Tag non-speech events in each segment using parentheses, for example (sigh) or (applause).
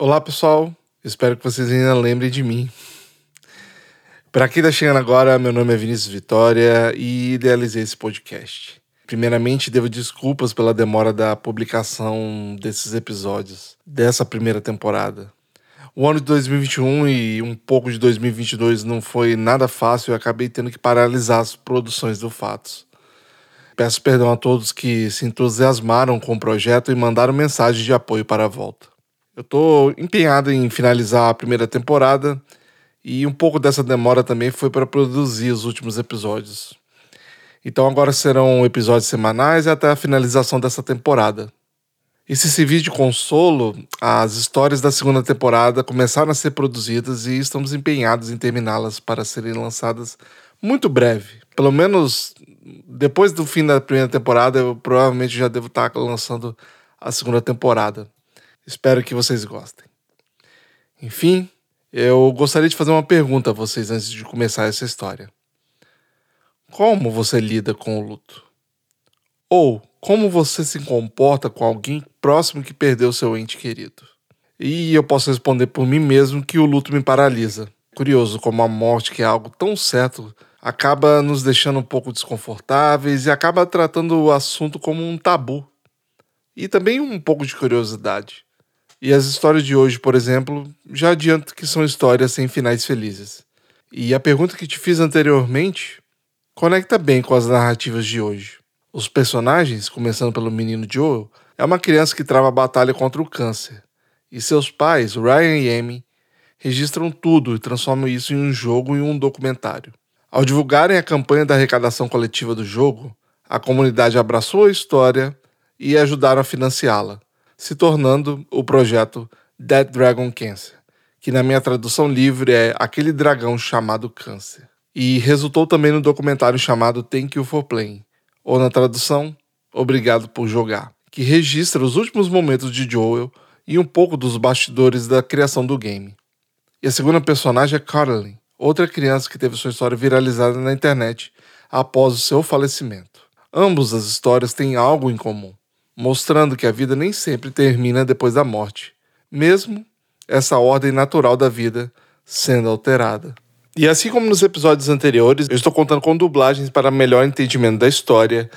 Olá, pessoal. Espero que vocês ainda lembrem de mim. Para quem está chegando agora, meu nome é Vinícius Vitória e idealizei esse podcast. Primeiramente, devo desculpas pela demora da publicação desses episódios, dessa primeira temporada. O ano de 2021 e um pouco de 2022 não foi nada fácil e acabei tendo que paralisar as produções do Fatos. Peço perdão a todos que se entusiasmaram com o projeto e mandaram mensagem de apoio para a volta. Eu estou empenhado em finalizar a primeira temporada e um pouco dessa demora também foi para produzir os últimos episódios. Então agora serão episódios semanais até a finalização dessa temporada. E se servir de consolo, as histórias da segunda temporada começaram a ser produzidas e estamos empenhados em terminá-las para serem lançadas muito breve. Pelo menos depois do fim da primeira temporada, eu provavelmente já devo estar lançando a segunda temporada. Espero que vocês gostem. Enfim, eu gostaria de fazer uma pergunta a vocês antes de começar essa história. Como você lida com o luto? Ou como você se comporta com alguém próximo que perdeu seu ente querido? E eu posso responder por mim mesmo que o luto me paralisa. Curioso como a morte, que é algo tão certo, acaba nos deixando um pouco desconfortáveis e acaba tratando o assunto como um tabu. E também um pouco de curiosidade. E as histórias de hoje, por exemplo, já adianto que são histórias sem finais felizes. E a pergunta que te fiz anteriormente conecta bem com as narrativas de hoje. Os personagens, começando pelo menino Joel, é uma criança que trava a batalha contra o câncer. E seus pais, Ryan e Amy, registram tudo e transformam isso em um jogo e um documentário. Ao divulgarem a campanha da arrecadação coletiva do jogo, a comunidade abraçou a história e ajudaram a financiá-la se tornando o projeto Dead Dragon Cancer, que na minha tradução livre é aquele dragão chamado câncer. E resultou também no documentário chamado Thank You for Playing, ou na tradução, Obrigado por Jogar, que registra os últimos momentos de Joel e um pouco dos bastidores da criação do game. E a segunda personagem é Caroline, outra criança que teve sua história viralizada na internet após o seu falecimento. Ambos as histórias têm algo em comum mostrando que a vida nem sempre termina depois da morte, mesmo essa ordem natural da vida sendo alterada. E assim como nos episódios anteriores, eu estou contando com dublagens para melhor entendimento da história.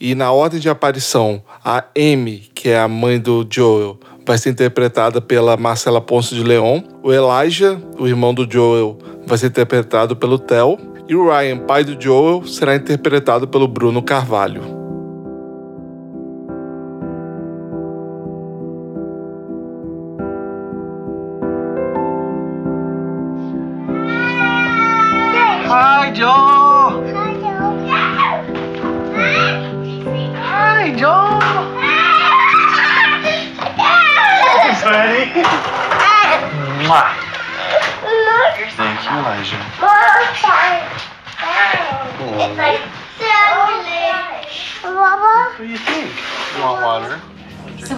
E na ordem de aparição, a Amy, que é a mãe do Joel, vai ser interpretada pela Marcela Ponce de Leon. O Elijah, o irmão do Joel, vai ser interpretado pelo Theo. E o Ryan, pai do Joel, será interpretado pelo Bruno Carvalho.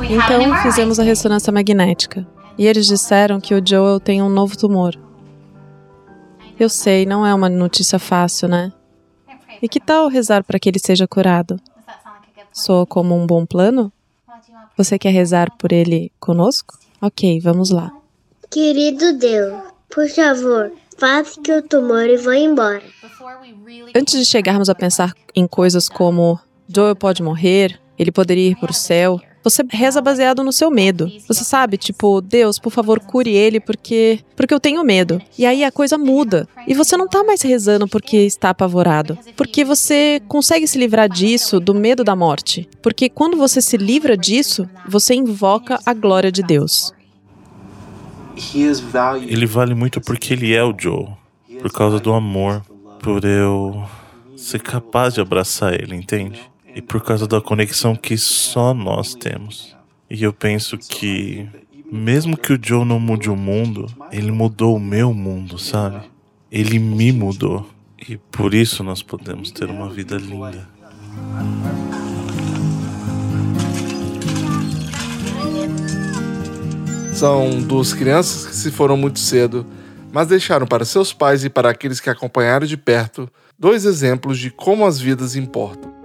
Então fizemos a ressonância magnética e eles disseram que o Joel tem um novo tumor. Eu sei, não é uma notícia fácil, né? E que tal rezar para que ele seja curado? Soa como um bom plano? Você quer rezar por ele conosco? Ok, vamos lá. Querido Deus, por favor, faça que o tumor vá embora. Antes de chegarmos a pensar em coisas como Joel pode morrer, ele poderia ir para o céu, você reza baseado no seu medo. Você sabe, tipo, Deus, por favor, cure ele porque porque eu tenho medo. E aí a coisa muda. E você não tá mais rezando porque está apavorado, porque você consegue se livrar disso, do medo da morte. Porque quando você se livra disso, você invoca a glória de Deus. Ele vale muito porque ele é o Joe, por causa do amor, por eu ser capaz de abraçar ele, entende? E por causa da conexão que só nós temos. E eu penso que, mesmo que o Joe não mude o mundo, ele mudou o meu mundo, sabe? Ele me mudou. E por isso nós podemos ter uma vida linda. São duas crianças que se foram muito cedo, mas deixaram para seus pais e para aqueles que acompanharam de perto dois exemplos de como as vidas importam.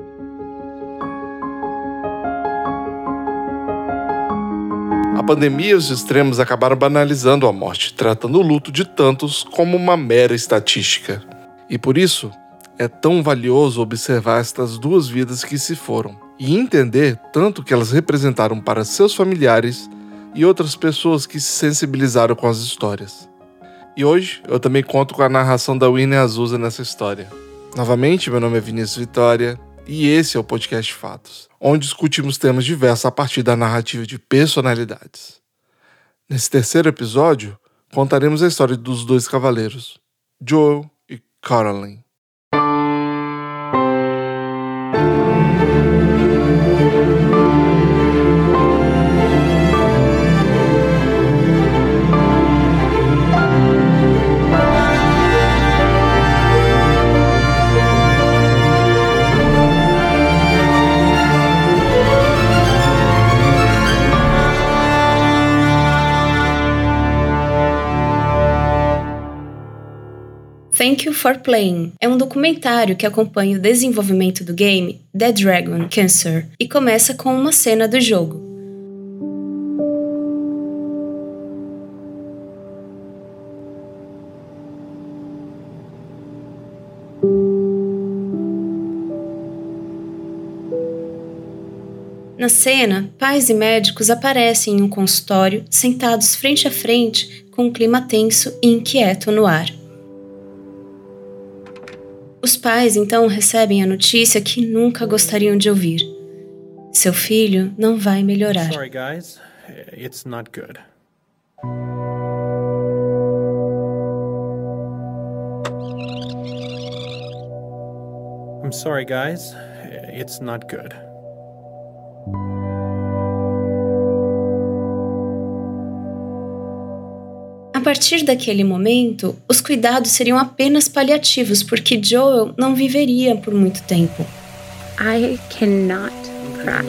A pandemia e os extremos acabaram banalizando a morte, tratando o luto de tantos como uma mera estatística. E por isso, é tão valioso observar estas duas vidas que se foram e entender tanto que elas representaram para seus familiares e outras pessoas que se sensibilizaram com as histórias. E hoje eu também conto com a narração da Winnie Azusa nessa história. Novamente, meu nome é Vinícius Vitória e esse é o podcast Fatos, onde discutimos temas diversos a partir da narrativa de personalidades. Nesse terceiro episódio, contaremos a história dos dois cavaleiros, Joel e Caroline. Thank You for Playing é um documentário que acompanha o desenvolvimento do game The Dragon Cancer e começa com uma cena do jogo. Na cena, pais e médicos aparecem em um consultório, sentados frente a frente, com um clima tenso e inquieto no ar. Os pais então recebem a notícia que nunca gostariam de ouvir. Seu filho não vai melhorar. Sorry, guys. It's not good. I'm sorry, guys. It's not good. Partir daquele momento, os cuidados seriam apenas paliativos, porque Joel não viveria por muito tempo. I cannot cry.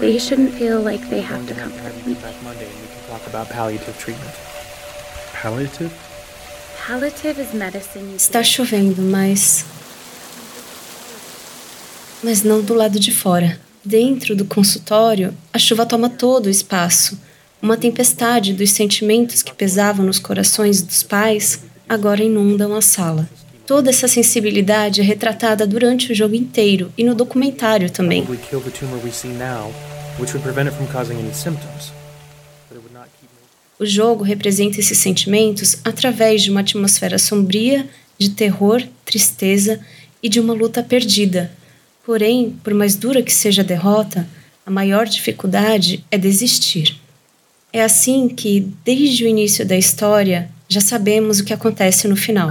They shouldn't feel like they have to comfort me. Talk about palliative treatment. Palliative? Palliative is medicine you Está chovendo, mas. Mas não do lado de fora. Dentro do consultório, a chuva toma todo o espaço. Uma tempestade dos sentimentos que pesavam nos corações dos pais agora inundam a sala. Toda essa sensibilidade é retratada durante o jogo inteiro e no documentário também. O jogo representa esses sentimentos através de uma atmosfera sombria, de terror, tristeza e de uma luta perdida. Porém, por mais dura que seja a derrota, a maior dificuldade é desistir. É assim que, desde o início da história, já sabemos o que acontece no final.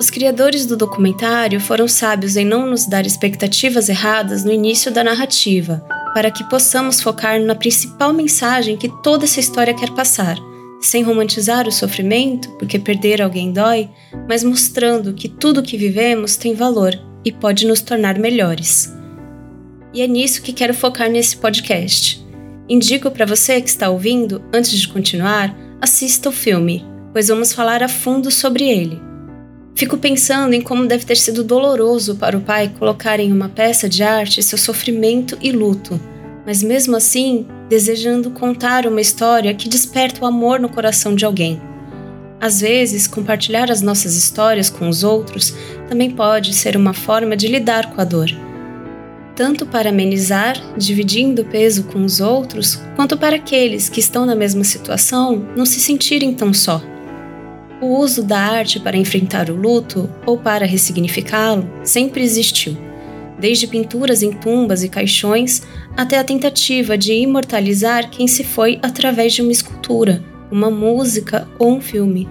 Os criadores do documentário foram sábios em não nos dar expectativas erradas no início da narrativa, para que possamos focar na principal mensagem que toda essa história quer passar, sem romantizar o sofrimento, porque perder alguém dói, mas mostrando que tudo o que vivemos tem valor e pode nos tornar melhores. E é nisso que quero focar nesse podcast. Indico para você que está ouvindo, antes de continuar, assista o filme, pois vamos falar a fundo sobre ele. Fico pensando em como deve ter sido doloroso para o pai colocar em uma peça de arte seu sofrimento e luto, mas mesmo assim desejando contar uma história que desperta o amor no coração de alguém. Às vezes, compartilhar as nossas histórias com os outros também pode ser uma forma de lidar com a dor tanto para amenizar, dividindo o peso com os outros, quanto para aqueles que estão na mesma situação não se sentirem tão só. O uso da arte para enfrentar o luto ou para ressignificá-lo sempre existiu, desde pinturas em tumbas e caixões até a tentativa de imortalizar quem se foi através de uma escultura, uma música ou um filme.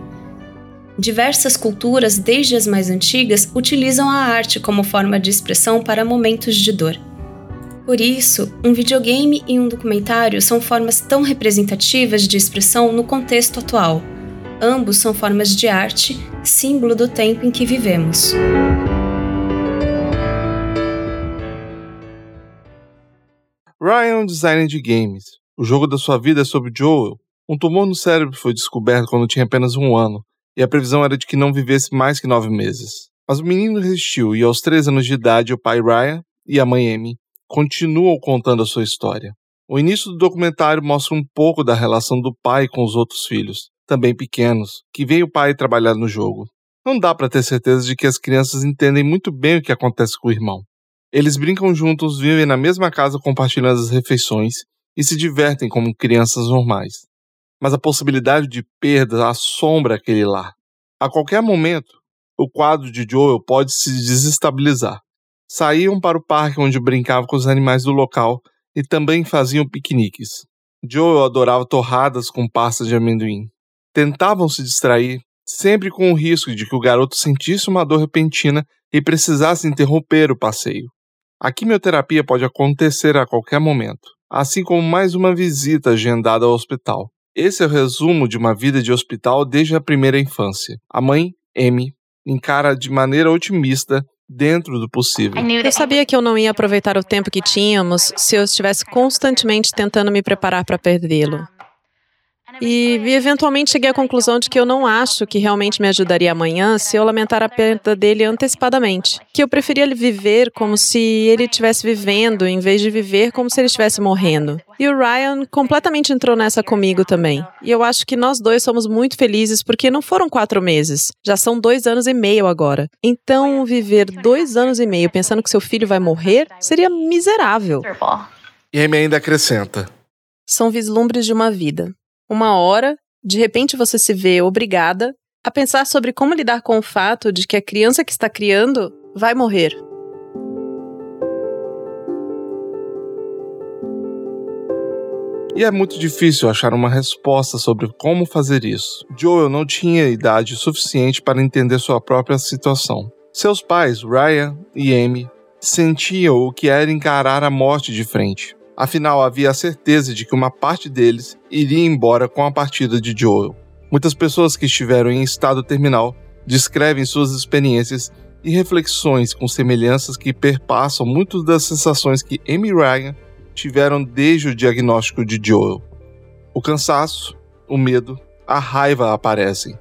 Diversas culturas, desde as mais antigas, utilizam a arte como forma de expressão para momentos de dor. Por isso, um videogame e um documentário são formas tão representativas de expressão no contexto atual. Ambos são formas de arte, símbolo do tempo em que vivemos. Ryan é um designer de games. O jogo da sua vida é sobre Joel. Um tumor no cérebro foi descoberto quando tinha apenas um ano, e a previsão era de que não vivesse mais que nove meses. Mas o menino resistiu e, aos três anos de idade, o pai Ryan e a mãe Amy continuam contando a sua história. O início do documentário mostra um pouco da relação do pai com os outros filhos, também pequenos, que veem o pai trabalhar no jogo. Não dá para ter certeza de que as crianças entendem muito bem o que acontece com o irmão. Eles brincam juntos, vivem na mesma casa compartilhando as refeições e se divertem como crianças normais. Mas a possibilidade de perda assombra aquele lar. A qualquer momento, o quadro de Joel pode se desestabilizar. Saíam para o parque onde brincavam com os animais do local e também faziam piqueniques. Joel adorava torradas com pasta de amendoim. Tentavam se distrair, sempre com o risco de que o garoto sentisse uma dor repentina e precisasse interromper o passeio. A quimioterapia pode acontecer a qualquer momento, assim como mais uma visita agendada ao hospital. Esse é o resumo de uma vida de hospital desde a primeira infância. A mãe, Amy, encara de maneira otimista dentro do possível. Eu sabia que eu não ia aproveitar o tempo que tínhamos se eu estivesse constantemente tentando me preparar para perdê-lo. E, eventualmente cheguei à conclusão de que eu não acho que realmente me ajudaria amanhã se eu lamentar a perda dele antecipadamente. Que eu preferia viver como se ele estivesse vivendo, em vez de viver como se ele estivesse morrendo. E o Ryan completamente entrou nessa comigo também. E eu acho que nós dois somos muito felizes porque não foram quatro meses, já são dois anos e meio agora. Então, viver dois anos e meio pensando que seu filho vai morrer seria miserável. E Amy ainda acrescenta: São vislumbres de uma vida uma hora, de repente você se vê obrigada a pensar sobre como lidar com o fato de que a criança que está criando vai morrer. E é muito difícil achar uma resposta sobre como fazer isso. Joel não tinha idade suficiente para entender sua própria situação. Seus pais, Ryan e Amy, sentiam o que era encarar a morte de frente. Afinal, havia a certeza de que uma parte deles iria embora com a partida de Joel. Muitas pessoas que estiveram em estado terminal descrevem suas experiências e reflexões com semelhanças que perpassam muitas das sensações que Amy Ryan tiveram desde o diagnóstico de Joel. O cansaço, o medo, a raiva aparecem,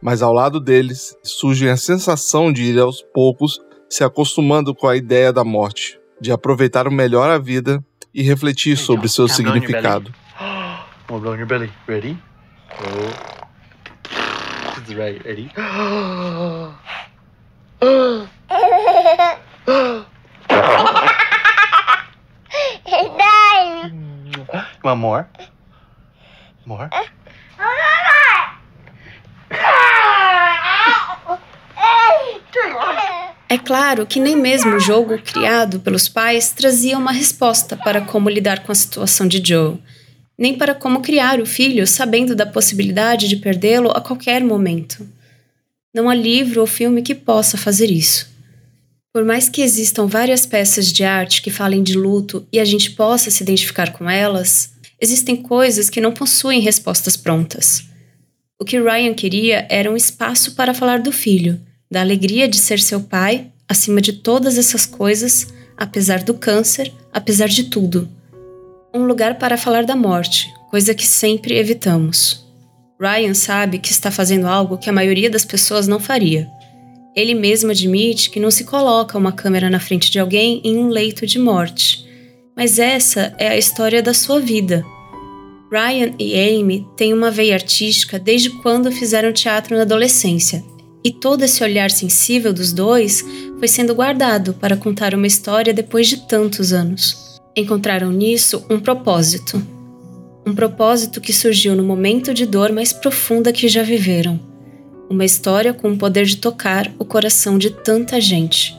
mas ao lado deles surge a sensação de ir aos poucos se acostumando com a ideia da morte, de aproveitar o melhor a vida e refletir sobre seu significado. More blow on your belly. Ready? Oh. Right. Ready? (gasps) Want more? More? É claro que nem mesmo o jogo criado pelos pais trazia uma resposta para como lidar com a situação de Joe, nem para como criar o filho sabendo da possibilidade de perdê-lo a qualquer momento. Não há livro ou filme que possa fazer isso. Por mais que existam várias peças de arte que falem de luto e a gente possa se identificar com elas, existem coisas que não possuem respostas prontas. O que Ryan queria era um espaço para falar do filho da alegria de ser seu pai, acima de todas essas coisas, apesar do câncer, apesar de tudo. Um lugar para falar da morte, coisa que sempre evitamos. Ryan sabe que está fazendo algo que a maioria das pessoas não faria. Ele mesmo admite que não se coloca uma câmera na frente de alguém em um leito de morte. Mas essa é a história da sua vida. Ryan e Amy têm uma veia artística desde quando fizeram teatro na adolescência e todo esse olhar sensível dos dois foi sendo guardado para contar uma história depois de tantos anos. Encontraram nisso um propósito. Um propósito que surgiu no momento de dor mais profunda que já viveram. Uma história com o poder de tocar o coração de tanta gente.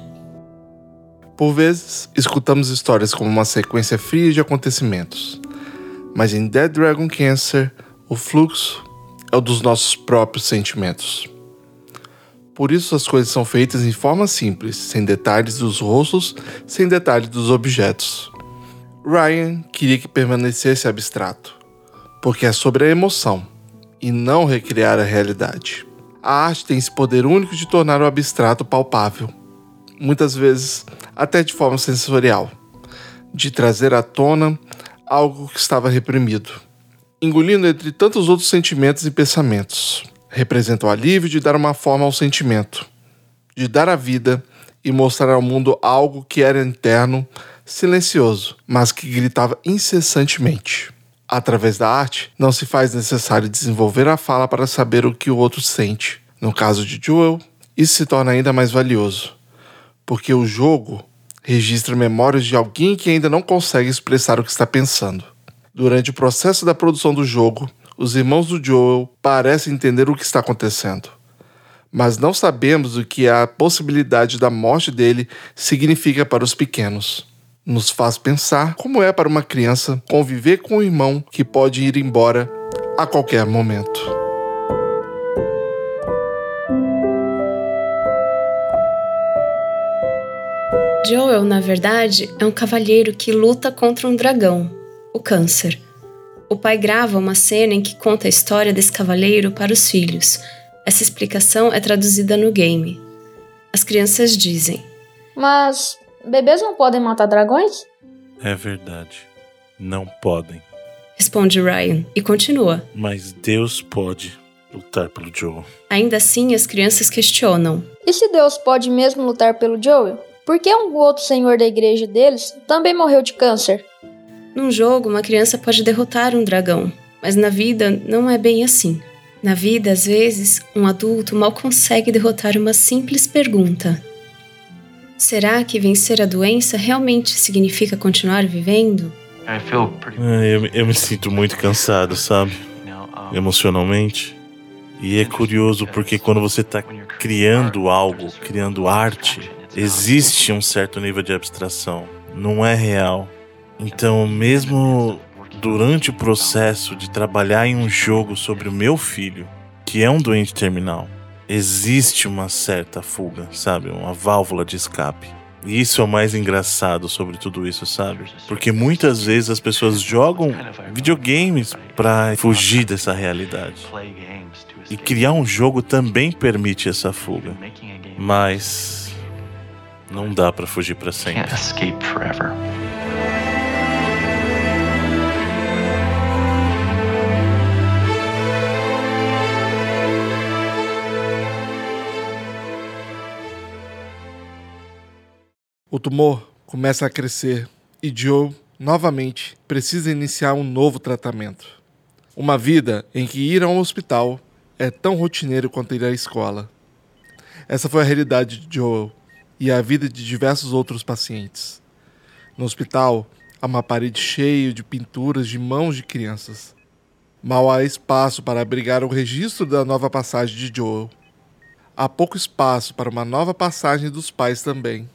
Por vezes, escutamos histórias como uma sequência fria de acontecimentos. Mas em Dead Dragon Cancer, o fluxo é o dos nossos próprios sentimentos. Por isso as coisas são feitas em forma simples, sem detalhes dos rostos, sem detalhes dos objetos. Ryan queria que permanecesse abstrato, porque é sobre a emoção e não recriar a realidade. A arte tem esse poder único de tornar o abstrato palpável, muitas vezes até de forma sensorial, de trazer à tona algo que estava reprimido, engolindo entre tantos outros sentimentos e pensamentos representa o alívio de dar uma forma ao sentimento, de dar a vida e mostrar ao mundo algo que era interno, silencioso, mas que gritava incessantemente. Através da arte, não se faz necessário desenvolver a fala para saber o que o outro sente. No caso de Joel, isso se torna ainda mais valioso, porque o jogo registra memórias de alguém que ainda não consegue expressar o que está pensando. Durante o processo da produção do jogo, os irmãos do Joel parecem entender o que está acontecendo, mas não sabemos o que a possibilidade da morte dele significa para os pequenos. Nos faz pensar como é para uma criança conviver com um irmão que pode ir embora a qualquer momento. Joel, na verdade, é um cavalheiro que luta contra um dragão, o Câncer. O pai grava uma cena em que conta a história desse cavaleiro para os filhos. Essa explicação é traduzida no game. As crianças dizem: Mas bebês não podem matar dragões? É verdade. Não podem. Responde Ryan e continua. Mas Deus pode lutar pelo Joel. Ainda assim, as crianças questionam: E se Deus pode mesmo lutar pelo Joel? Por que um outro senhor da igreja deles também morreu de câncer? Num jogo, uma criança pode derrotar um dragão, mas na vida não é bem assim. Na vida, às vezes, um adulto mal consegue derrotar uma simples pergunta: Será que vencer a doença realmente significa continuar vivendo? Ah, eu, eu me sinto muito cansado, sabe? Emocionalmente. E é curioso porque quando você está criando algo, criando arte, existe um certo nível de abstração. Não é real. Então, mesmo durante o processo de trabalhar em um jogo sobre o meu filho, que é um doente terminal, existe uma certa fuga, sabe? Uma válvula de escape. E isso é o mais engraçado sobre tudo isso, sabe? Porque muitas vezes as pessoas jogam videogames para fugir dessa realidade. E criar um jogo também permite essa fuga. Mas não dá para fugir para sempre. O tumor começa a crescer e Joe, novamente, precisa iniciar um novo tratamento. Uma vida em que ir a um hospital é tão rotineiro quanto ir à escola. Essa foi a realidade de Joel e a vida de diversos outros pacientes. No hospital, há uma parede cheia de pinturas de mãos de crianças. Mal há espaço para abrigar o registro da nova passagem de Joel. Há pouco espaço para uma nova passagem dos pais também.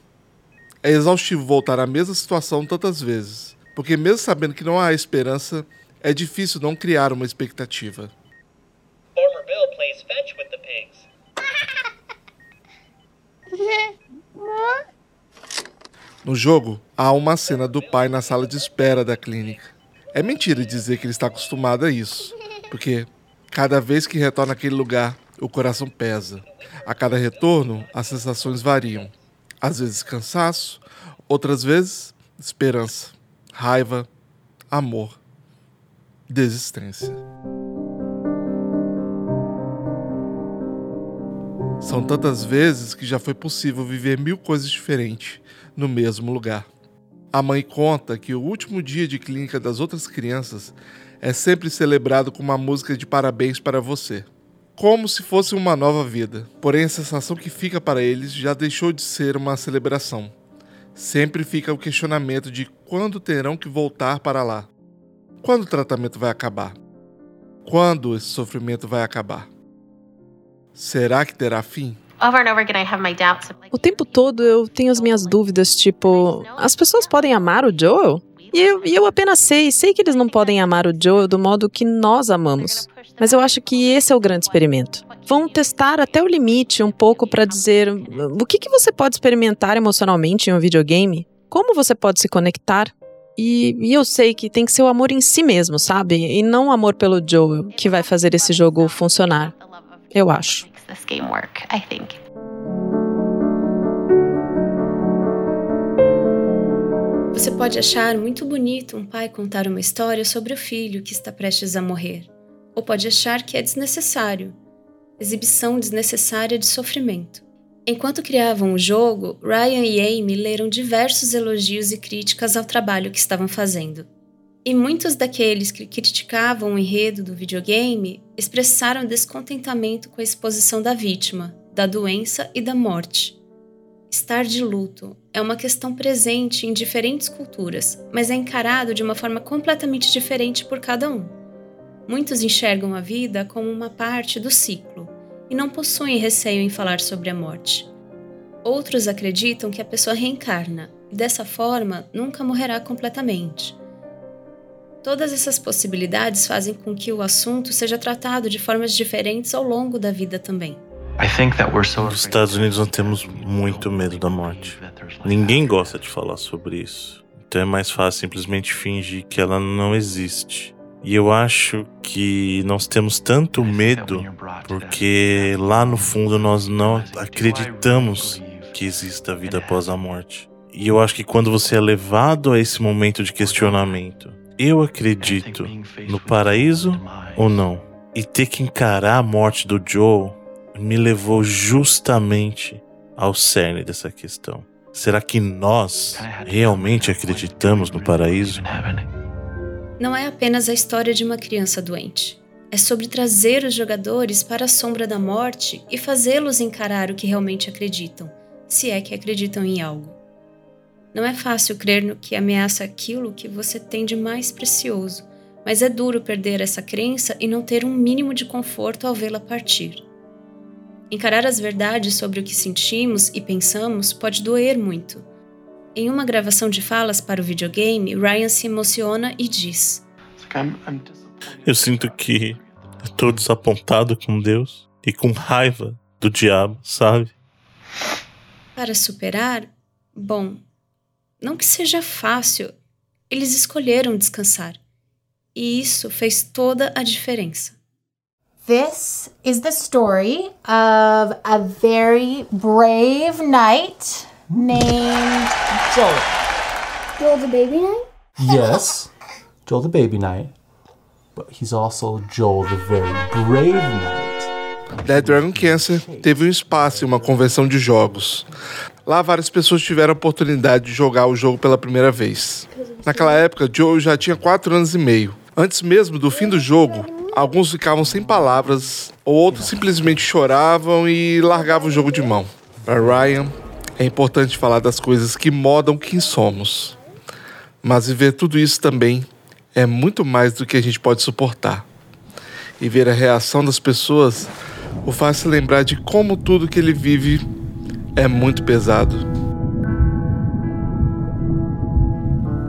É exaustivo voltar à mesma situação tantas vezes, porque, mesmo sabendo que não há esperança, é difícil não criar uma expectativa. Former Bill plays fetch with the pigs. No jogo, há uma cena do pai na sala de espera da clínica. É mentira dizer que ele está acostumado a isso, porque cada vez que retorna àquele lugar, o coração pesa. A cada retorno, as sensações variam. Às vezes cansaço, outras vezes esperança, raiva, amor, desistência. São tantas vezes que já foi possível viver mil coisas diferentes no mesmo lugar. A mãe conta que o último dia de clínica das outras crianças é sempre celebrado com uma música de parabéns para você como se fosse uma nova vida. Porém, a sensação que fica para eles já deixou de ser uma celebração. Sempre fica o questionamento de quando terão que voltar para lá. Quando o tratamento vai acabar? Quando esse sofrimento vai acabar? Será que terá fim? O tempo todo eu tenho as minhas dúvidas, tipo, as pessoas podem amar o Joel? E eu, eu apenas sei, sei que eles não podem amar o Joel do modo que nós amamos. Mas eu acho que esse é o grande experimento. Vão testar até o limite um pouco para dizer o que, que você pode experimentar emocionalmente em um videogame, como você pode se conectar. E, e, eu sei que tem que ser o amor em si mesmo, sabe? E não o amor pelo Joel que vai fazer esse jogo funcionar. Eu acho. Você pode achar muito bonito um pai contar uma história sobre o filho que está prestes a morrer, ou pode achar que é desnecessário, exibição desnecessária de sofrimento. Enquanto criavam o jogo, Ryan e Amy leram diversos elogios e críticas ao trabalho que estavam fazendo. E muitos daqueles que criticavam o enredo do videogame expressaram descontentamento com a exposição da vítima, da doença e da morte. Estar de luto é uma questão presente em diferentes culturas, mas é encarado de uma forma completamente diferente por cada um. Muitos enxergam a vida como uma parte do ciclo e não possuem receio em falar sobre a morte. Outros acreditam que a pessoa reencarna e, dessa forma, nunca morrerá completamente. Todas essas possibilidades fazem com que o assunto seja tratado de formas diferentes ao longo da vida também. Nos Estados Unidos nós temos muito medo da morte. Ninguém gosta de falar sobre isso. Então é mais fácil simplesmente fingir que ela não existe. E eu acho que nós temos tanto medo porque lá no fundo nós não acreditamos que exista vida após a morte. E eu acho que quando você é levado a esse momento de questionamento, eu acredito no paraíso ou não? E ter que encarar a morte do Joe me levou justamente ao cerne dessa questão. Será que nós realmente acreditamos no paraíso? Não é apenas a história de uma criança doente. É sobre trazer os jogadores para a sombra da morte e fazê-los encarar o que realmente acreditam, se é que acreditam em algo. Não é fácil crer no que ameaça aquilo que você tem de mais precioso, mas é duro perder essa crença e não ter um mínimo de conforto ao vê-la partir. Encarar as verdades sobre o que sentimos e pensamos pode doer muito. Em uma gravação de falas para o videogame, Ryan se emociona e diz: Eu sinto que estou desapontado com Deus e com raiva do diabo, sabe? Para superar, bom, não que seja fácil, eles escolheram descansar. E isso fez toda a diferença. This is the story of a very brave knight named Joel. Joel the baby knight? Yes, Joel the baby knight. But he's also Joel the very brave knight. Dead Dragon Cancer teve um espaço em uma convenção de jogos. Lá várias pessoas tiveram a oportunidade de jogar o jogo pela primeira vez. Naquela época, Joe já tinha 4 anos e meio. Antes mesmo do fim do jogo, alguns ficavam sem palavras, ou outros simplesmente choravam e largavam o jogo de mão. Para Ryan, é importante falar das coisas que modam quem somos. Mas viver tudo isso também é muito mais do que a gente pode suportar. E ver a reação das pessoas o faz se lembrar de como tudo que ele vive é muito pesado.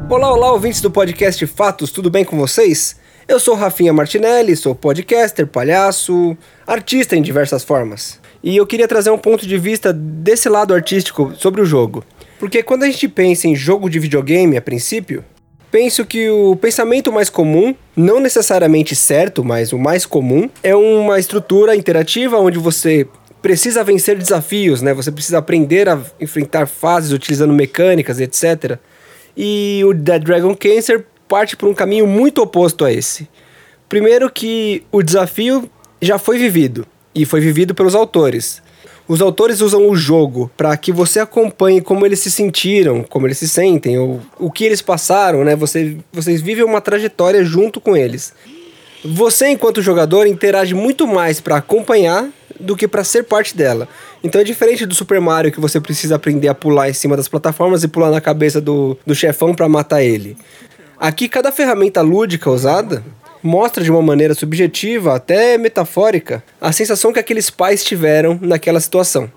Olá, olá, ouvintes do podcast Fatos, tudo bem com vocês? Eu sou Rafinha Martinelli, sou podcaster, palhaço, artista em diversas formas. E eu queria trazer um ponto de vista desse lado artístico sobre o jogo. Porque quando a gente pensa em jogo de videogame, a princípio, penso que o pensamento mais comum, não necessariamente certo, mas o mais comum, é uma estrutura interativa onde você precisa vencer desafios, né? Você precisa aprender a enfrentar fases utilizando mecânicas, etc. E o Dead Dragon Cancer parte por um caminho muito oposto a esse. Primeiro que o desafio já foi vivido e foi vivido pelos autores. Os autores usam o jogo para que você acompanhe como eles se sentiram, como eles se sentem, ou o que eles passaram, né? Você, vocês vivem uma trajetória junto com eles. Você, enquanto jogador, interage muito mais para acompanhar do que para ser parte dela. Então é diferente do Super Mario que você precisa aprender a pular em cima das plataformas e pular na cabeça do, do chefão para matar ele. Aqui, cada ferramenta lúdica usada mostra de uma maneira subjetiva, até metafórica, a sensação que aqueles pais tiveram naquela situação.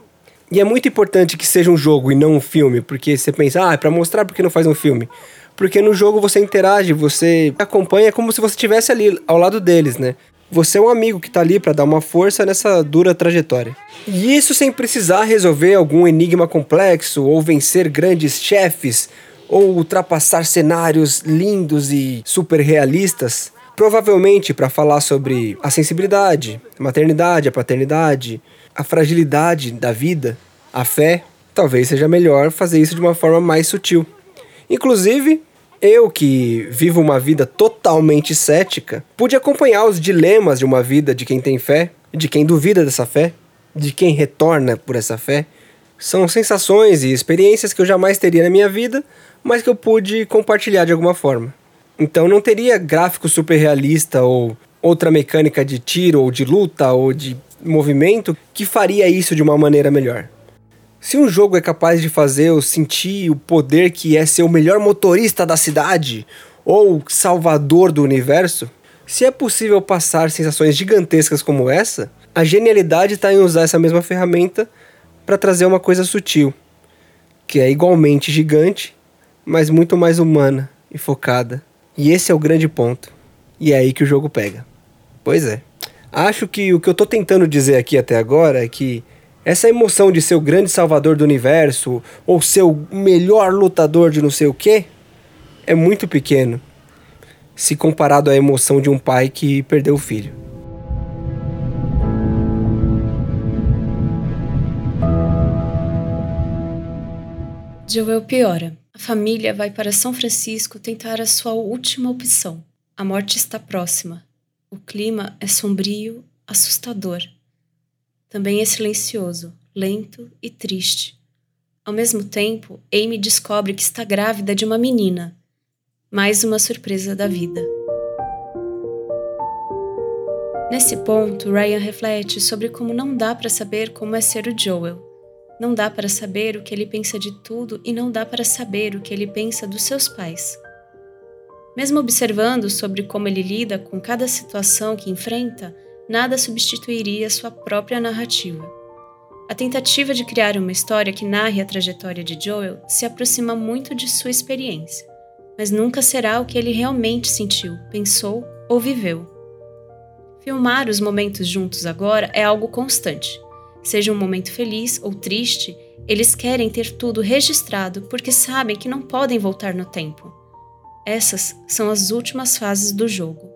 E é muito importante que seja um jogo e não um filme, porque você pensa, ah, é pra mostrar porque não faz um filme. Porque no jogo você interage, você acompanha como se você estivesse ali ao lado deles, né? Você é um amigo que tá ali para dar uma força nessa dura trajetória. E isso sem precisar resolver algum enigma complexo ou vencer grandes chefes ou ultrapassar cenários lindos e super realistas. Provavelmente para falar sobre a sensibilidade, a maternidade, a paternidade, a fragilidade da vida, a fé, talvez seja melhor fazer isso de uma forma mais sutil. Inclusive, eu que vivo uma vida totalmente cética, pude acompanhar os dilemas de uma vida de quem tem fé, de quem duvida dessa fé, de quem retorna por essa fé, São sensações e experiências que eu jamais teria na minha vida, mas que eu pude compartilhar de alguma forma. Então não teria gráfico super realista ou outra mecânica de tiro ou de luta ou de movimento que faria isso de uma maneira melhor. Se um jogo é capaz de fazer eu sentir o poder que é ser o melhor motorista da cidade ou salvador do universo, se é possível passar sensações gigantescas como essa, a genialidade está em usar essa mesma ferramenta para trazer uma coisa sutil, que é igualmente gigante, mas muito mais humana e focada. E esse é o grande ponto. E é aí que o jogo pega. Pois é. Acho que o que eu estou tentando dizer aqui até agora é que essa emoção de ser o grande salvador do universo ou ser o melhor lutador de não sei o quê é muito pequeno se comparado à emoção de um pai que perdeu o filho. Joel piora. A família vai para São Francisco tentar a sua última opção. A morte está próxima. O clima é sombrio, assustador. Também é silencioso, lento e triste. Ao mesmo tempo, Amy descobre que está grávida de uma menina. Mais uma surpresa da vida. Nesse ponto, Ryan reflete sobre como não dá para saber como é ser o Joel. Não dá para saber o que ele pensa de tudo e não dá para saber o que ele pensa dos seus pais. Mesmo observando sobre como ele lida com cada situação que enfrenta, nada substituiria sua própria narrativa. A tentativa de criar uma história que narre a trajetória de Joel se aproxima muito de sua experiência, mas nunca será o que ele realmente sentiu, pensou ou viveu. Filmar os momentos juntos agora é algo constante. Seja um momento feliz ou triste, eles querem ter tudo registrado porque sabem que não podem voltar no tempo. Essas são as últimas fases do jogo.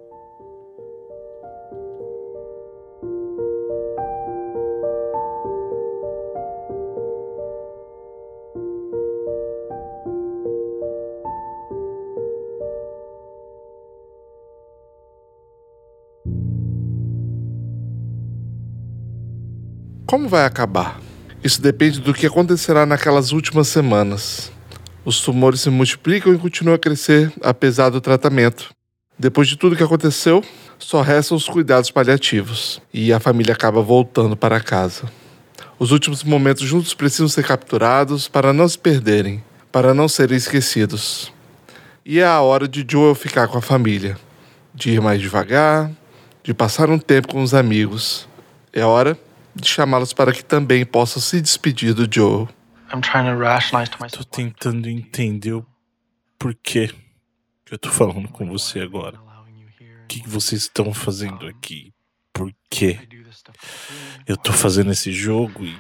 Como vai acabar? Isso depende do que acontecerá naquelas últimas semanas. Os tumores se multiplicam e continuam a crescer apesar do tratamento. Depois de tudo que aconteceu, só restam os cuidados paliativos e a família acaba voltando para casa. Os últimos momentos juntos precisam ser capturados para não se perderem, para não serem esquecidos. E é a hora de Joel ficar com a família, de ir mais devagar, de passar um tempo com os amigos. É hora de chamá-los para que também possam se despedir do Joe. Tô tentando entender o porquê que eu tô falando com você agora. O que vocês estão fazendo aqui? Por quê? Eu tô fazendo esse jogo e.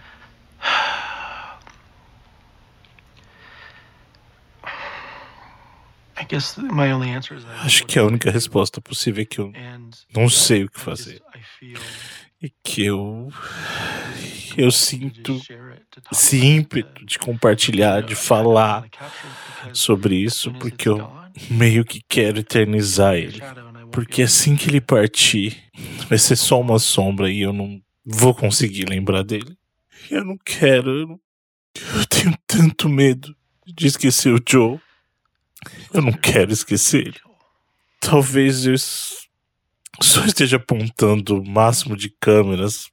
Acho que a única resposta possível é que eu não sei o que fazer. E que eu. Eu sinto esse ímpeto de compartilhar, de falar sobre isso, porque eu meio que quero eternizar ele. Porque assim que ele partir, vai ser só uma sombra e eu não vou conseguir lembrar dele. Eu não quero, eu, não... eu tenho tanto medo de esquecer o Joe. Eu não quero esquecer ele. Talvez eu só esteja apontando o máximo de câmeras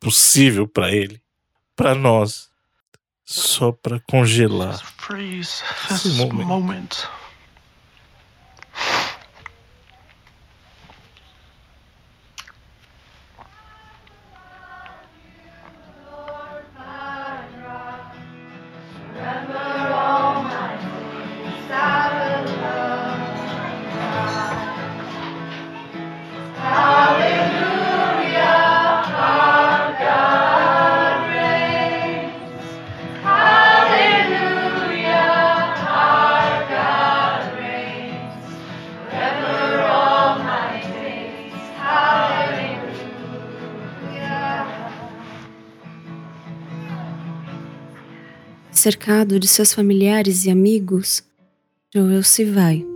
possível para ele, para nós, só para congelar esse momento. Cercado de seus familiares e amigos, Joel se vai.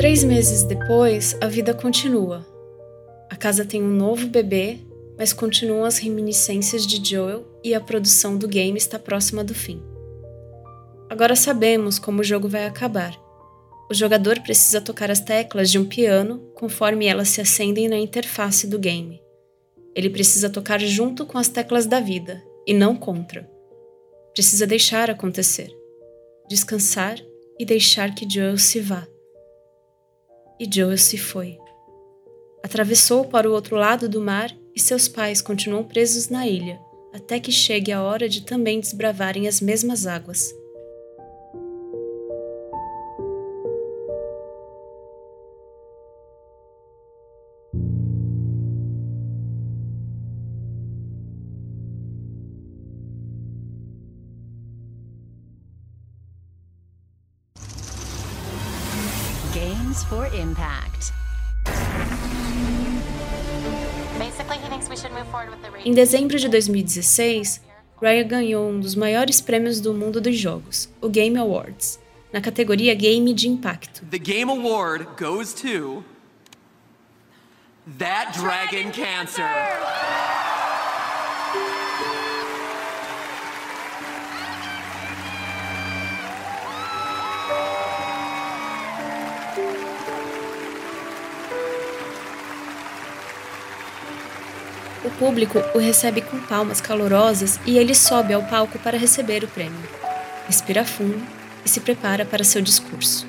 Seis meses depois, a vida continua. A casa tem um novo bebê, mas continuam as reminiscências de Joel e a produção do game está próxima do fim. Agora sabemos como o jogo vai acabar. O jogador precisa tocar as teclas de um piano conforme elas se acendem na interface do game. Ele precisa tocar junto com as teclas da vida e não contra. Precisa deixar acontecer, descansar e deixar que Joel se vá. E Joel se foi. Atravessou para o outro lado do mar e seus pais continuam presos na ilha, até que chegue a hora de também desbravarem as mesmas águas. Em dezembro de 2016, Ryan ganhou um dos maiores prêmios do mundo dos jogos, o Game Awards, na categoria Game de Impacto. The Game Award goes to That Dragon Cancer. O público o recebe com palmas calorosas e ele sobe ao palco para receber o prêmio. Respira fundo e se prepara para seu discurso.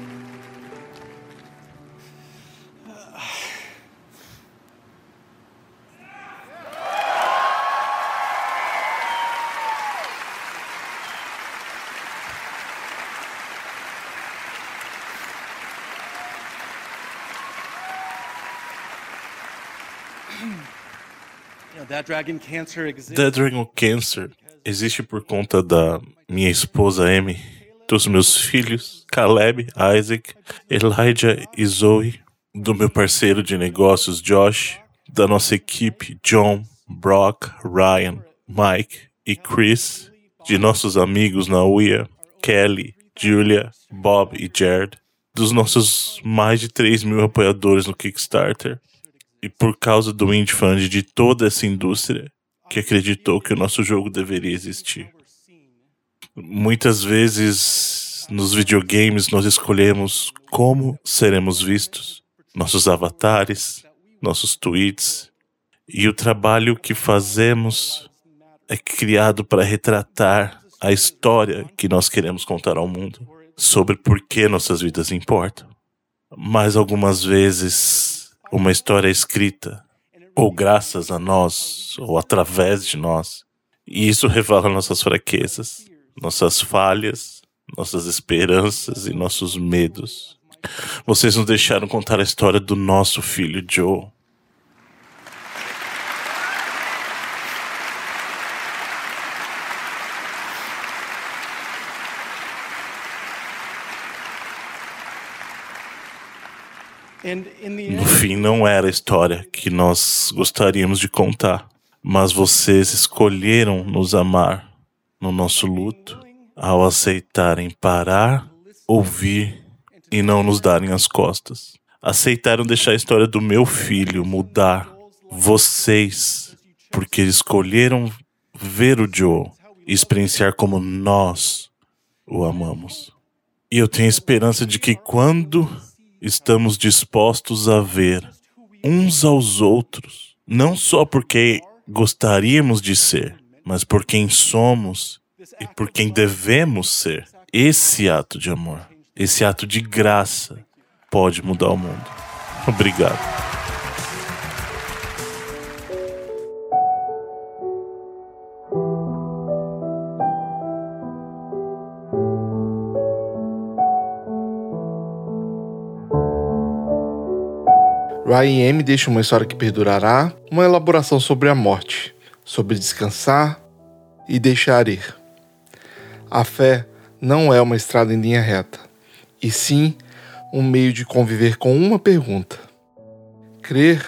The Dragon Cancer existe por conta da minha esposa Amy, dos meus filhos Caleb, Isaac, Elijah e Zoe, do meu parceiro de negócios Josh, da nossa equipe John, Brock, Ryan, Mike e Chris, de nossos amigos na UIA, Kelly, Julia, Bob e Jared, dos nossos mais de 3 mil apoiadores no Kickstarter, e por causa do indie fund de toda essa indústria que acreditou que o nosso jogo deveria existir. Muitas vezes nos videogames nós escolhemos como seremos vistos, nossos avatares, nossos tweets, e o trabalho que fazemos é criado para retratar a história que nós queremos contar ao mundo sobre por que nossas vidas importam. Mas algumas vezes uma história escrita, ou graças a nós, ou através de nós. E isso revela nossas fraquezas, nossas falhas, nossas esperanças e nossos medos. Vocês nos deixaram contar a história do nosso filho Joe. No fim, não era a história que nós gostaríamos de contar, mas vocês escolheram nos amar no nosso luto ao aceitarem parar, ouvir e não nos darem as costas. Aceitaram deixar a história do meu filho mudar vocês, porque escolheram ver o Joe e experienciar como nós o amamos. E eu tenho esperança de que quando estamos dispostos a ver uns aos outros, não só porque gostaríamos de ser, mas por quem somos e por quem devemos ser. Esse ato de amor, esse ato de graça, pode mudar o mundo. Obrigado. Ryan M deixa uma história que perdurará, uma elaboração sobre a morte, sobre descansar e deixar ir. A fé não é uma estrada em linha reta, e sim um meio de conviver com uma pergunta. Crer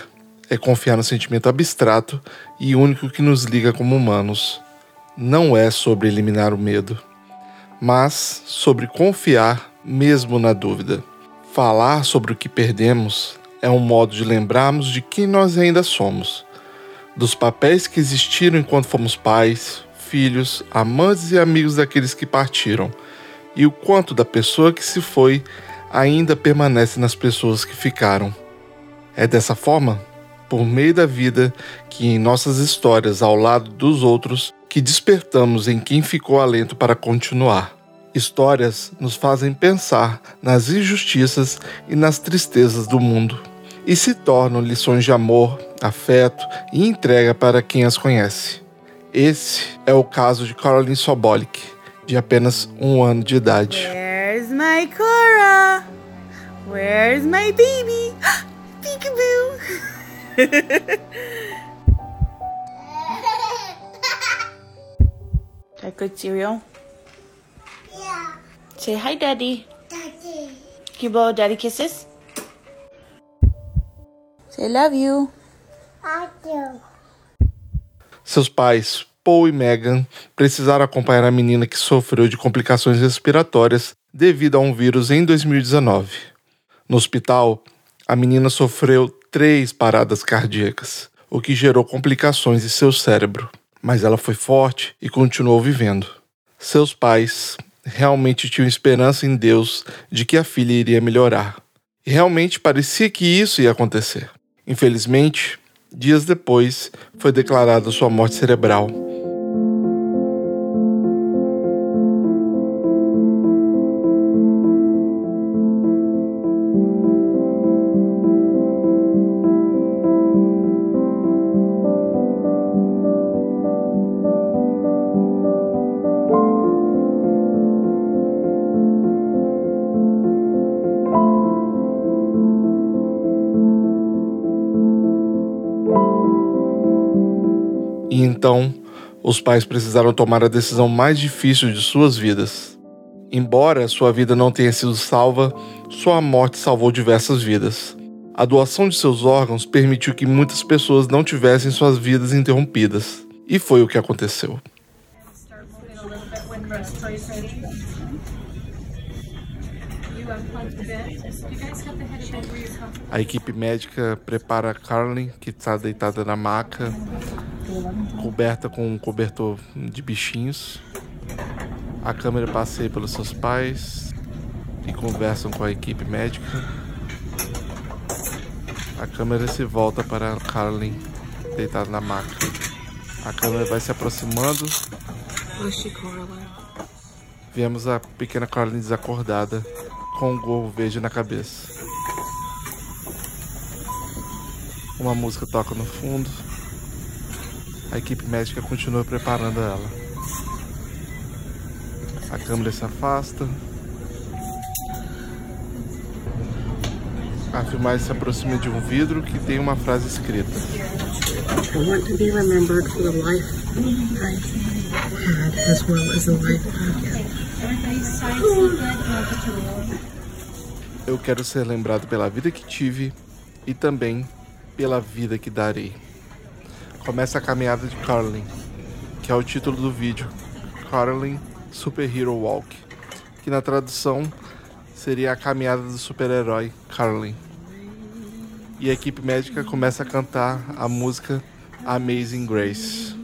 é confiar no sentimento abstrato e único que nos liga como humanos. Não é sobre eliminar o medo, mas sobre confiar mesmo na dúvida. Falar sobre o que perdemos é um modo de lembrarmos de quem nós ainda somos, dos papéis que existiram enquanto fomos pais, filhos, amantes e amigos daqueles que partiram, e o quanto da pessoa que se foi ainda permanece nas pessoas que ficaram. É dessa forma, por meio da vida, que em nossas histórias ao lado dos outros, que despertamos em quem ficou alento para continuar. Histórias nos fazem pensar nas injustiças e nas tristezas do mundo e se tornam lições de amor, afeto e entrega para quem as conhece. Esse é o caso de Caroline Sobolik, de apenas um ano de idade. Where's my Cora? Where's my baby? Peekaboo! Like good cereal? Yeah. Say hi, Daddy. Daddy. Can you blow Daddy kisses? Say love you. Seus pais, Paul e Megan, precisaram acompanhar a menina que sofreu de complicações respiratórias devido a um vírus em 2019. No hospital, a menina sofreu três paradas cardíacas, o que gerou complicações em seu cérebro. Mas ela foi forte e continuou vivendo. Seus pais realmente tinham esperança em Deus de que a filha iria melhorar. E realmente parecia que isso ia acontecer. Infelizmente, dias depois, foi declarada sua morte cerebral. Os pais precisaram tomar a decisão mais difícil de suas vidas. Embora sua vida não tenha sido salva, sua morte salvou diversas vidas. A doação de seus órgãos permitiu que muitas pessoas não tivessem suas vidas interrompidas. E foi o que aconteceu. A equipe médica prepara Carlin, que está deitada na maca, coberta com um cobertor de bichinhos. A câmera passeia pelos seus pais e conversam com a equipe médica. A câmera se volta para Carlin deitada na maca. A câmera vai se aproximando. Vemos a pequena Carlin desacordada com um gorro verde na cabeça. Uma música toca no fundo. A equipe médica continua preparando ela. A câmera se afasta. A filmagem se aproxima de um vidro que tem uma frase escrita. I want to be remembered for the life I had as well as the life I. Eu quero ser lembrado pela vida que tive e também pela vida que darei. Começa a caminhada de Carlin, que é o título do vídeo, Carlin Superhero Walk, que na tradução seria a caminhada do super-herói Carlin. E a equipe médica começa a cantar a música Amazing Grace.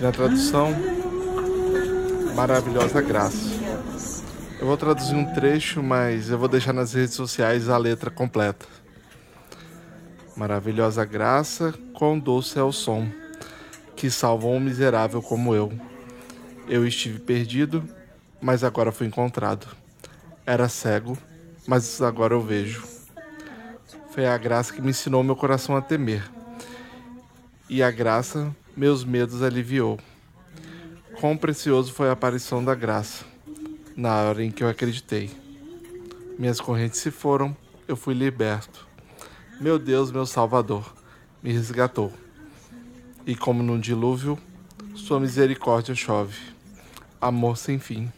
Na tradução maravilhosa graça. Eu vou traduzir um trecho, mas eu vou deixar nas redes sociais a letra completa. Maravilhosa graça, quão doce é o som, que salvou um miserável como eu. Eu estive perdido, mas agora fui encontrado. Era cego, mas agora eu vejo. Foi a graça que me ensinou meu coração a temer. E a graça meus medos aliviou. Quão precioso foi a aparição da graça, na hora em que eu acreditei. Minhas correntes se foram, eu fui liberto. Meu Deus, meu Salvador, me resgatou. E como num dilúvio, sua misericórdia chove. Amor sem fim,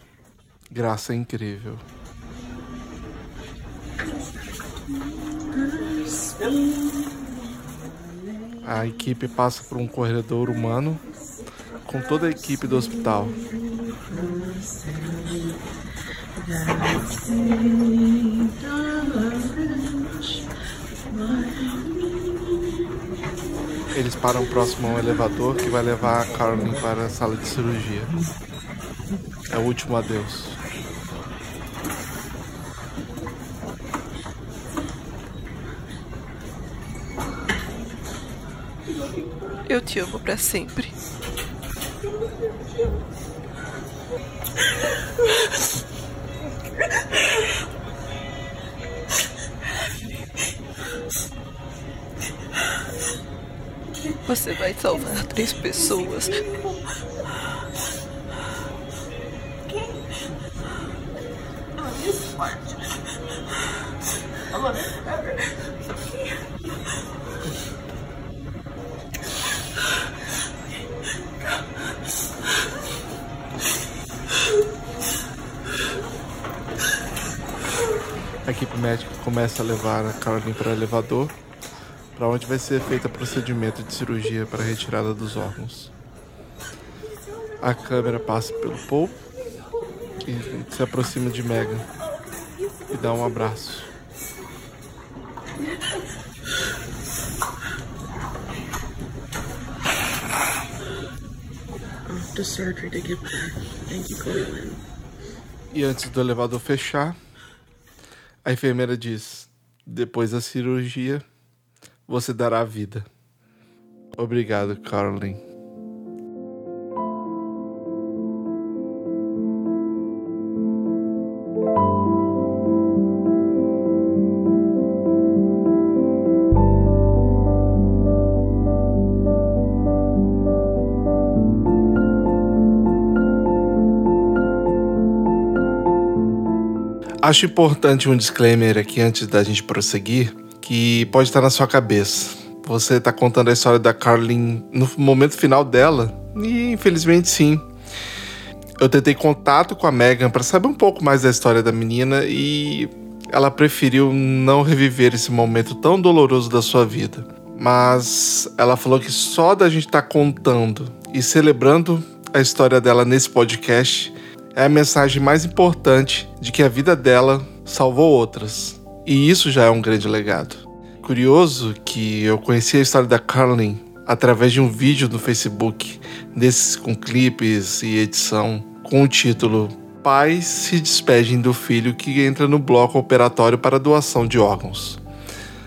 graça incrível. A equipe passa por um corredor humano com toda a equipe do hospital. Eles param próximo a um elevador que vai levar a Carolyn para a sala de cirurgia. É o último adeus. Eu te amo para sempre. Três pessoas. A equipe médica começa a levar a Caroline para o elevador, para onde vai ser feito o procedimento de cirurgia para retirada dos órgãos. A câmera passa pelo Paul e se aproxima de Megan e dá um abraço. Off to surgery to get back. Thank you, Cleveland. E antes do elevador fechar, a enfermeira diz: depois da cirurgia, você dará vida. Obrigado, Caroline. Acho importante um disclaimer aqui antes da gente prosseguir, que pode estar na sua cabeça. Você está contando a história da Carlin no momento final dela, e infelizmente sim. Eu tentei contato com a Megan para saber um pouco mais da história da menina e ela preferiu não reviver esse momento tão doloroso da sua vida. Mas ela falou que só da gente estar tá contando e celebrando a história dela nesse podcast é a mensagem mais importante de que a vida dela salvou outras. E isso já é um grande legado. Curioso que eu conheci a história da Carlin através de um vídeo no Facebook, desses com clipes e edição, com o título Pais se despedem do filho que entra no bloco operatório para doação de órgãos.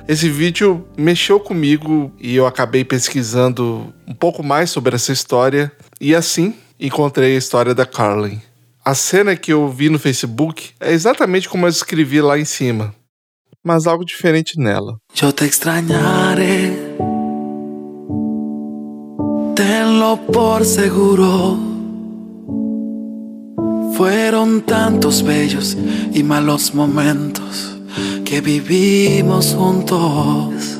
Esse vídeo mexeu comigo e eu acabei pesquisando um pouco mais sobre essa história e assim encontrei a história da Carlin. A cena que eu vi no Facebook é exatamente como eu escrevi lá em cima, mas algo diferente nela. Eu te extrañaré, tenlo por seguro. Fueron tantos bellos y malos momentos que vivimos juntos.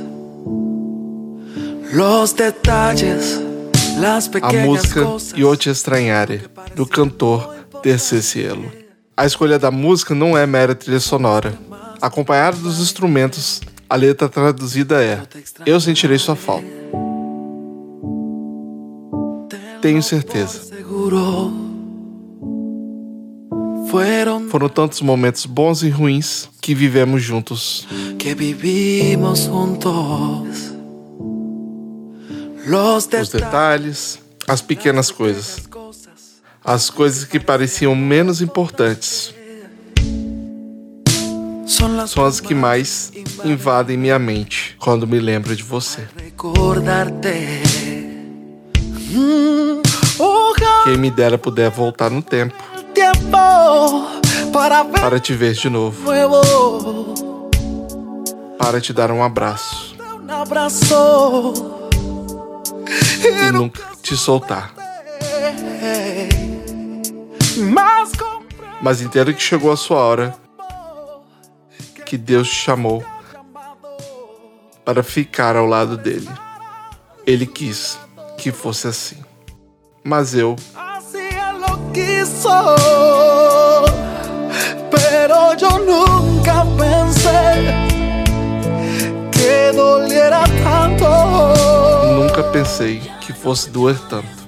Los detalles, las A pequeñas música cosas. Eu Te Estranhare, do cantor Tercer Cielo. A escolha da música não é mera trilha sonora. Acompanhada dos instrumentos, a letra traduzida é Eu sentirei sua falta. Tenho certeza. Foram tantos momentos bons e ruins que vivemos juntos. Os detalhes, as pequenas coisas. As coisas que pareciam menos importantes são as que mais invadem minha mente quando me lembro de você. Mm, ojalá Quem me dera puder voltar no tempo. Para te ver de novo, para te dar um abraço. E nunca te soltar. Mas entenda que chegou a sua hora, que Deus te chamou para ficar ao lado dele. Ele quis que fosse assim. Mas eu así él lo quiso. Pero yo nunca pensé que doliera tanto. nunca pensei que fosse doer tanto.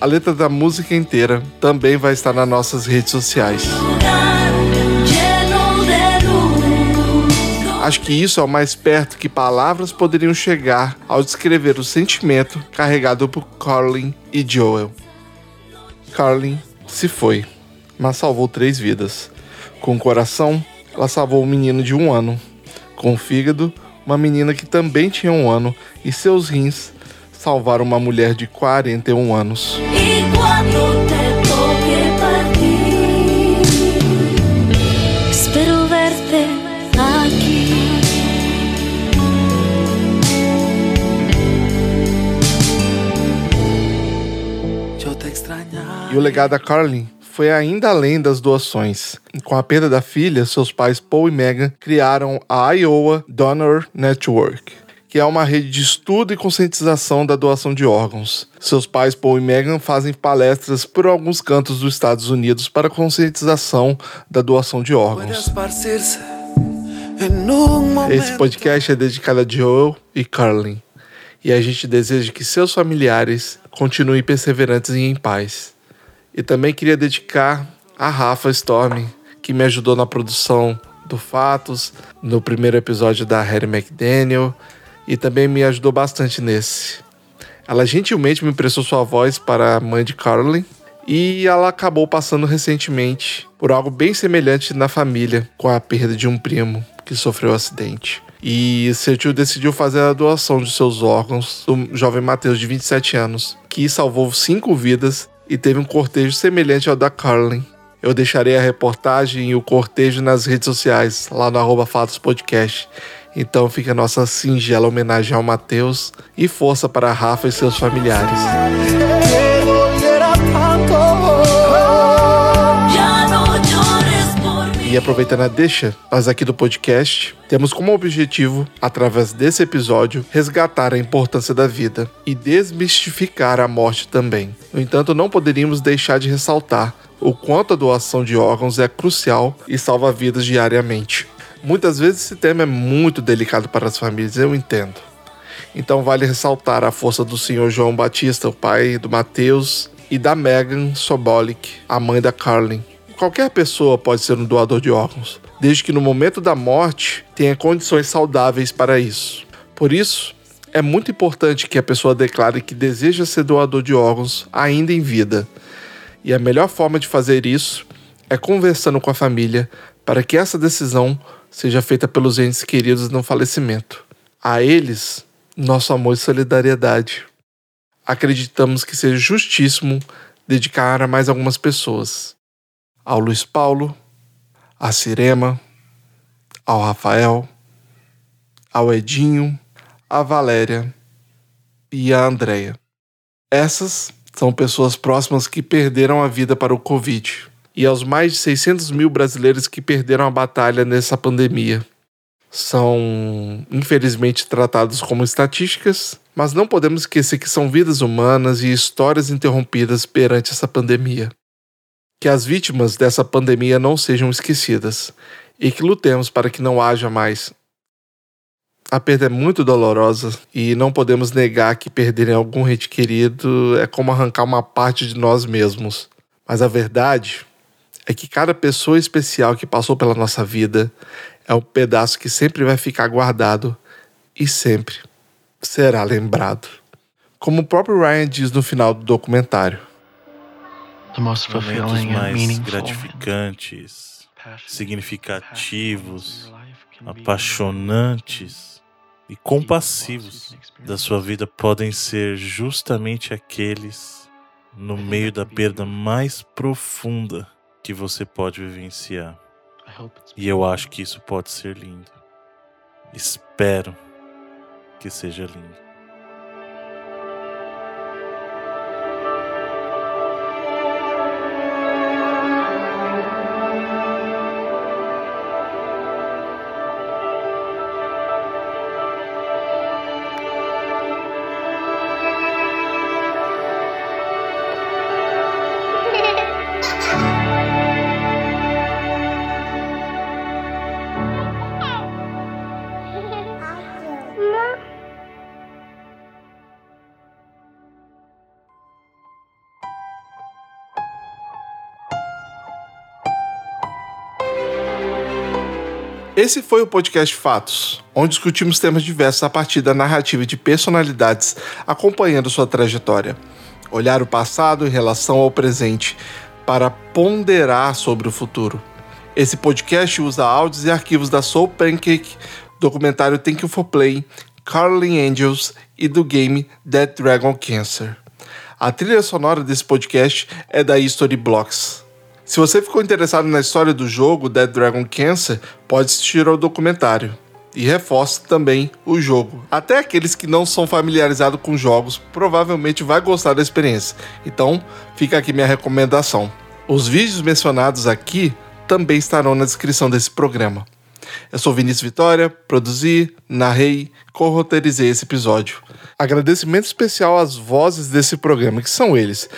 A letra da música inteira também vai estar nas nossas redes sociais. Acho que isso é o mais perto que palavras poderiam chegar ao descrever o sentimento carregado por Carlin e Joel. Carlin se foi, mas salvou três vidas. Com o coração, ela salvou um menino de um ano. Com o fígado, uma menina que também tinha um ano. E seus rins salvaram uma mulher de 41 anos. Espero O legado da Carlin foi ainda além das doações. Com a perda da filha, seus pais Paul e Megan criaram a Iowa Donor Network, que é uma rede de estudo e conscientização da doação de órgãos. Seus pais Paul e Megan fazem palestras por alguns cantos dos Estados Unidos para conscientização da doação de órgãos. Esse podcast é dedicado a Joel e Carlin, e a gente deseja que seus familiares continuem perseverantes e em paz. E também queria dedicar a Rafa Storm, que me ajudou na produção do Fatos, no primeiro episódio da Harry McDaniel, e também me ajudou bastante nesse. Ela gentilmente me emprestou sua voz para a mãe de Carolyn, e ela acabou passando recentemente por algo bem semelhante na família, com a perda de um primo que sofreu um acidente. E seu tio decidiu fazer a doação de seus órgãos do jovem Matheus, de 27 anos, que salvou cinco vidas e teve um cortejo semelhante ao da Carlin. Eu deixarei a reportagem e o cortejo nas redes sociais, lá no arroba Fatos Podcast. Então fica a nossa singela homenagem ao Matheus e força para a Rafa e seus familiares. E aproveitando a deixa, nós aqui do podcast temos como objetivo, através desse episódio, resgatar a importância da vida e desmistificar a morte também. No entanto, não poderíamos deixar de ressaltar o quanto a doação de órgãos é crucial e salva vidas diariamente. Muitas vezes esse tema é muito delicado para as famílias, eu entendo. Então vale ressaltar a força do senhor João Batista, o pai do Mateus, e da Megan Sobolik, a mãe da Carlin, qualquer pessoa pode ser um doador de órgãos, desde que no momento da morte tenha condições saudáveis para isso. Por isso, é muito importante que a pessoa declare que deseja ser doador de órgãos ainda em vida. E a melhor forma de fazer isso é conversando com a família para que essa decisão seja feita pelos entes queridos no falecimento. A eles, nosso amor e solidariedade. Acreditamos que seja justíssimo dedicar a mais algumas pessoas ao Luiz Paulo, a Cirema, ao Rafael, ao Edinho, a Valéria e a Andréia. Essas são pessoas próximas que perderam a vida para o Covid e aos mais de 600 mil brasileiros que perderam a batalha nessa pandemia. São, infelizmente, tratados como estatísticas, mas não podemos esquecer que são vidas humanas e histórias interrompidas perante essa pandemia que as vítimas dessa pandemia não sejam esquecidas e que lutemos para que não haja mais. A perda é muito dolorosa e não podemos negar que perderem algum ente querido é como arrancar uma parte de nós mesmos. Mas a verdade é que cada pessoa especial que passou pela nossa vida é um pedaço que sempre vai ficar guardado e sempre será lembrado. Como o próprio Ryan diz no final do documentário. Momentos mais gratificantes, significativos, apaixonantes e compassivos da sua vida podem ser justamente aqueles no meio da perda mais profunda que você pode vivenciar. E eu acho que isso pode ser lindo. Espero que seja lindo. Esse foi o podcast Fatos, onde discutimos temas diversos a partir da narrativa de personalidades acompanhando sua trajetória. Olhar o passado em relação ao presente para ponderar sobre o futuro. Esse podcast usa áudios e arquivos da Soul Pancake, documentário Thank You for Play, Carly Angels e do game Dead Dragon Cancer. A trilha sonora desse podcast é da History Blocks. Se você ficou interessado na história do jogo Dead Dragon Cancer, pode assistir ao documentário. E reforço também o jogo. Até aqueles que não são familiarizados com jogos provavelmente vai gostar da experiência. Então, fica aqui minha recomendação. Os vídeos mencionados aqui também estarão na descrição desse programa. Eu sou Vinícius Vitória, produzi, narrei, corroteirizei esse episódio. Agradecimento especial às vozes desse programa, que são eles.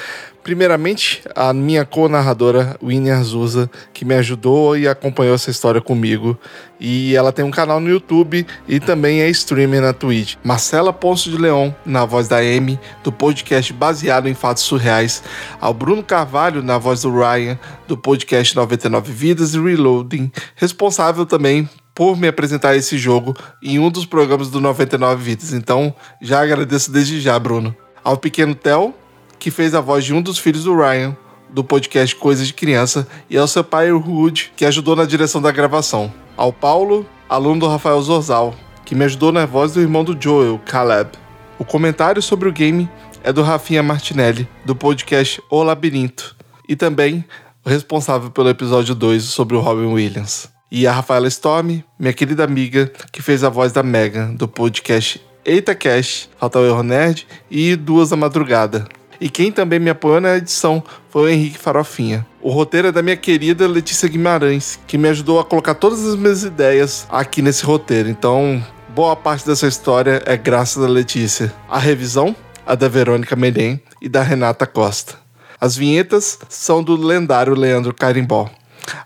Primeiramente, a minha co-narradora, Winnie Arzusa, que me ajudou e acompanhou essa história comigo. E ela tem um canal no YouTube e também é streamer na Twitch. Marcela Ponce de Leão, na voz da Amy, do podcast baseado em fatos surreais. Ao Bruno Carvalho, na voz do Ryan, do podcast 99 Vidas e Reloading, responsável também por me apresentar esse jogo em um dos programas do 99 Vidas. Então, já agradeço desde já, Bruno. Ao pequeno Theo, que fez a voz de um dos filhos do Ryan, do podcast Coisas de Criança, e ao seu pai Wood, que ajudou na direção da gravação. Ao Paulo, aluno do Rafael Zorzal, que me ajudou na voz do irmão do Joel, Caleb. O comentário sobre o game é do Rafinha Martinelli, do podcast O Labirinto, e também o responsável pelo episódio 2 sobre o Robin Williams. E a Rafaela Storm, minha querida amiga, que fez a voz da Megan, do podcast Eita Cash, Falta o Erro Nerd e Duas da Madrugada. E quem também me apoiou na edição foi o Henrique Farofinha. O roteiro é da minha querida Letícia Guimarães, que me ajudou a colocar todas as minhas ideias aqui nesse roteiro. Então, boa parte dessa história é graças a Letícia. A revisão, a da Verônica Medem e da Renata Costa. As vinhetas são do lendário Leandro Carimbó.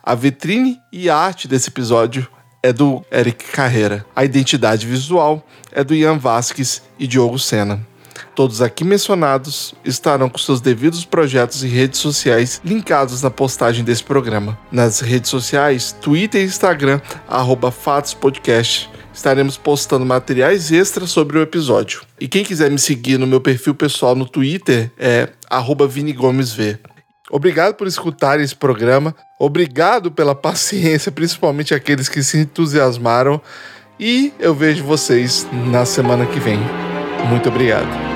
A vitrine e a arte desse episódio é do Eric Carreira. A identidade visual é do Ian Vasques e Diogo Sena. Todos aqui mencionados estarão com seus devidos projetos e redes sociais linkados na postagem desse programa. Nas redes sociais, Twitter e Instagram, arroba Fatos Podcast, estaremos postando materiais extras sobre o episódio. E quem quiser me seguir no meu perfil pessoal no Twitter é arroba Vini Gomes V. Obrigado por escutarem esse programa, obrigado pela paciência, principalmente aqueles que se entusiasmaram. E eu vejo vocês na semana que vem. Muito obrigado.